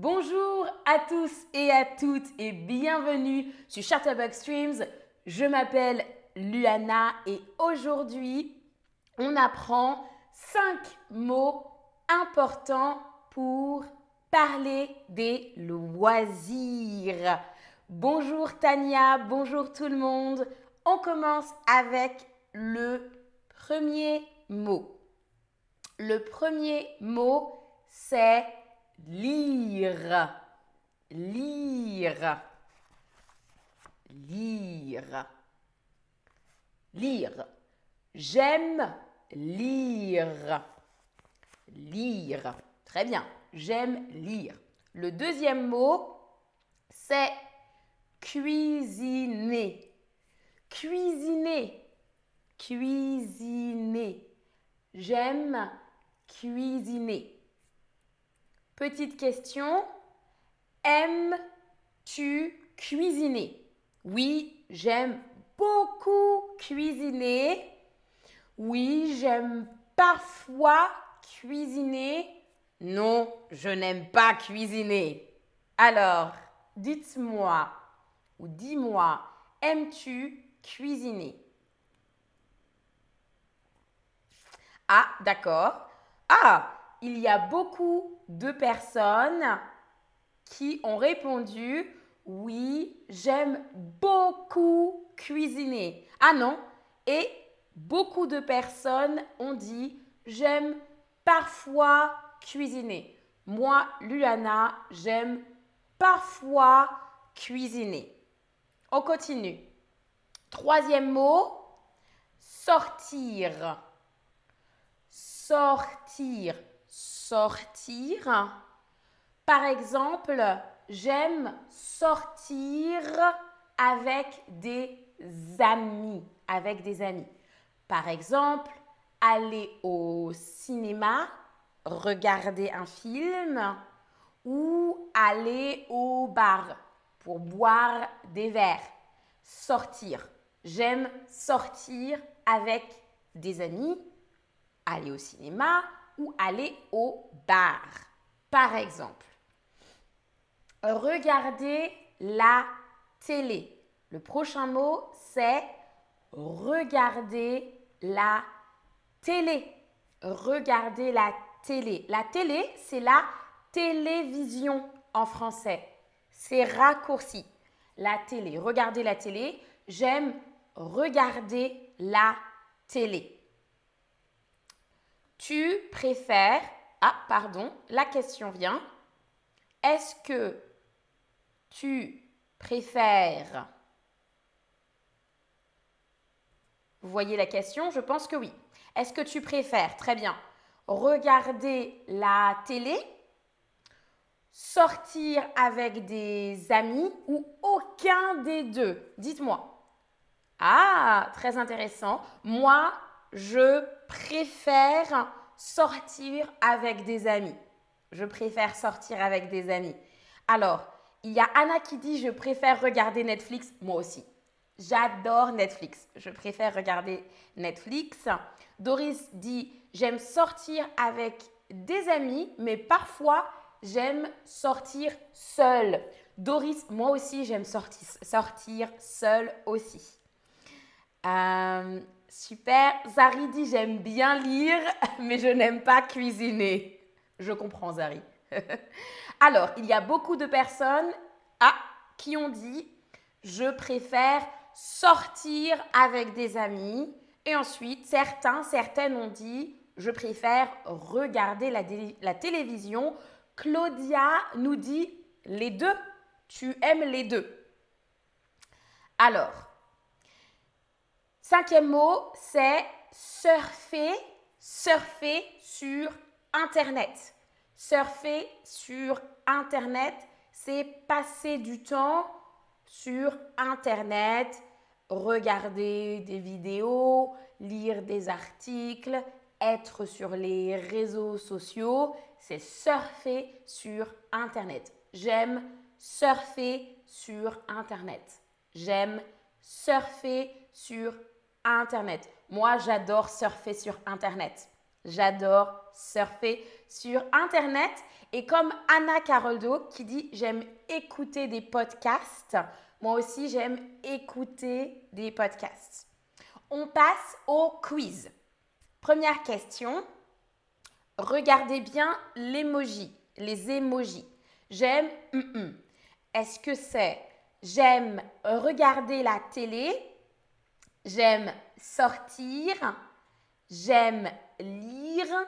Bonjour à tous et à toutes et bienvenue sur Chatterbox Streams. Je m'appelle Luana et aujourd'hui, on apprend 5 mots importants pour parler des loisirs. Bonjour Tania, bonjour tout le monde. On commence avec le premier mot. Le premier mot, c'est lire. Lire. Lire. Lire. J'aime lire. Lire. Très bien. J'aime lire. Le deuxième mot, c'est cuisiner. Cuisiner. Cuisiner. J'aime cuisiner. Petite question. Aimes-tu cuisiner? Oui, j'aime beaucoup cuisiner. Oui, j'aime parfois cuisiner. Non, je n'aime pas cuisiner. Alors, dites-moi ou dis-moi, aimes-tu cuisiner? Ah, d'accord. Ah, il y a beaucoup de personnes qui ont répondu oui, j'aime beaucoup cuisiner. Ah non, et beaucoup de personnes ont dit j'aime parfois cuisiner. Moi, Luana, j'aime parfois cuisiner. On continue. Troisième mot, sortir. Sortir sortir. Par exemple, j'aime sortir avec des amis, avec des amis. Par exemple, aller au cinéma, regarder un film ou aller au bar pour boire des verres. Sortir. J'aime sortir avec des amis, aller au cinéma aller au bar. Par exemple, regarder la télé. Le prochain mot, c'est regarder la télé. Regarder la télé. La télé, c'est la télévision en français. C'est raccourci. La télé. Regarder la télé. J'aime regarder la télé. Tu préfères... Ah, pardon, la question vient. Est-ce que tu préfères... Vous voyez la question? Je pense que oui. Est-ce que tu préfères, très bien, regarder la télé, sortir avec des amis ou aucun des deux? Dites-moi. Ah, très intéressant. Moi, je préfère sortir avec des amis. Je préfère sortir avec des amis. Alors, il y a Anna qui dit je préfère regarder Netflix. Moi aussi. J'adore Netflix. Je préfère regarder Netflix. Doris dit j'aime sortir avec des amis, mais parfois j'aime sortir seule. Doris, moi aussi j'aime sortir, seule aussi. Euh, Super. Zari dit j'aime bien lire, mais je n'aime pas cuisiner. Je comprends Zari. Alors, il y a beaucoup de personnes ah, qui ont dit je préfère sortir avec des amis. Et ensuite, certains, certaines ont dit je préfère regarder la, la télévision. Claudia nous dit les deux. Tu aimes les deux. Alors, Cinquième mot, c'est surfer, surfer sur Internet. Surfer sur Internet, c'est passer du temps sur Internet, regarder des vidéos, lire des articles, être sur les réseaux sociaux, c'est surfer sur Internet. J'aime surfer sur Internet. J'aime surfer sur Internet. Moi, j'adore surfer sur Internet. J'adore surfer sur Internet. Et comme Anna Caroldo qui dit j'aime écouter des podcasts, moi aussi j'aime écouter des podcasts. On passe au quiz. Première question. Regardez bien l'emoji, les emojis. J'aime Est-ce que c'est j'aime regarder la télé, j'aime sortir, j'aime lire,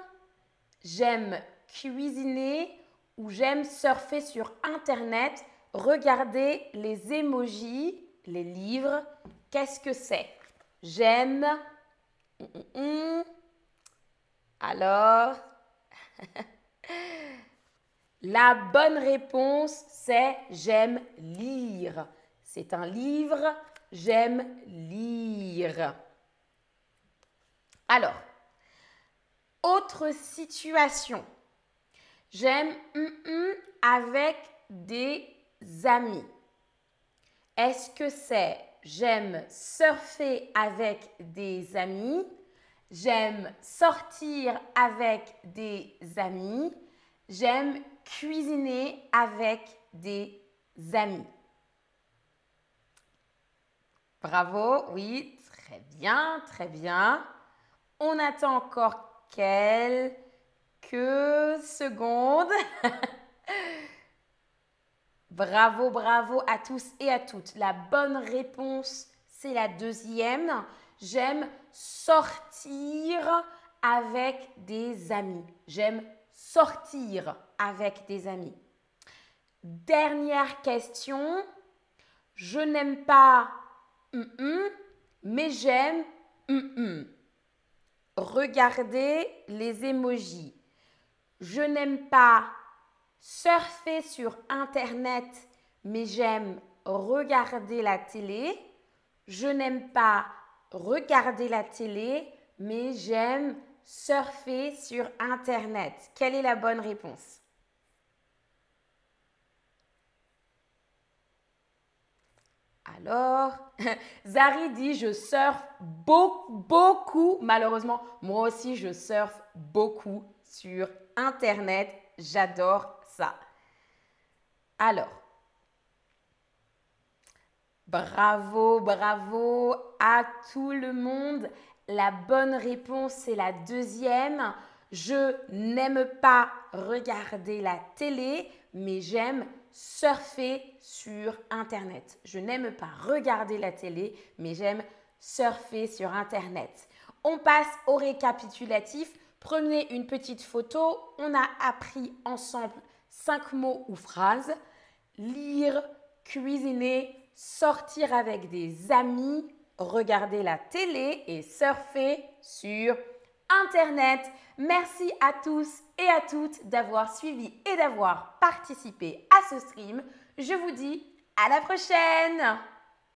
j'aime cuisiner ou j'aime surfer sur Internet, regarder les emojis, les livres. Qu'est-ce que c'est? J'aime. Alors, la bonne réponse, c'est j'aime lire. C'est un livre, j'aime lire. Alors, autre situation. J'aime avec des amis. Est-ce que c'est j'aime surfer avec des amis? J'aime sortir avec des amis? J'aime cuisiner avec des amis. Bravo, oui, très bien, très bien. On attend encore quelques secondes. bravo, bravo à tous et à toutes. La bonne réponse, c'est la deuxième. J'aime sortir avec des amis. J'aime sortir avec des amis. Dernière question. Je n'aime pas mais j'aime Regardez les emojis. Je n'aime pas surfer sur Internet, mais j'aime regarder la télé. Je n'aime pas regarder la télé, mais j'aime surfer sur Internet. Quelle est la bonne réponse? Alors, Zari dit je surfe beaucoup, beaucoup. Malheureusement, moi aussi je surfe beaucoup sur Internet. J'adore ça. Alors, bravo, bravo à tout le monde. La bonne réponse, c'est la deuxième. Je n'aime pas regarder la télé, mais j'aime surfer sur Internet. Je n'aime pas regarder la télé, mais j'aime surfer sur Internet. On passe au récapitulatif. Prenez une petite photo. On a appris ensemble cinq mots ou phrases. Lire, cuisiner, sortir avec des amis, regarder la télé et surfer sur Internet. Merci à tous et à toutes d'avoir suivi et d'avoir participé à ce stream. Je vous dis à la prochaine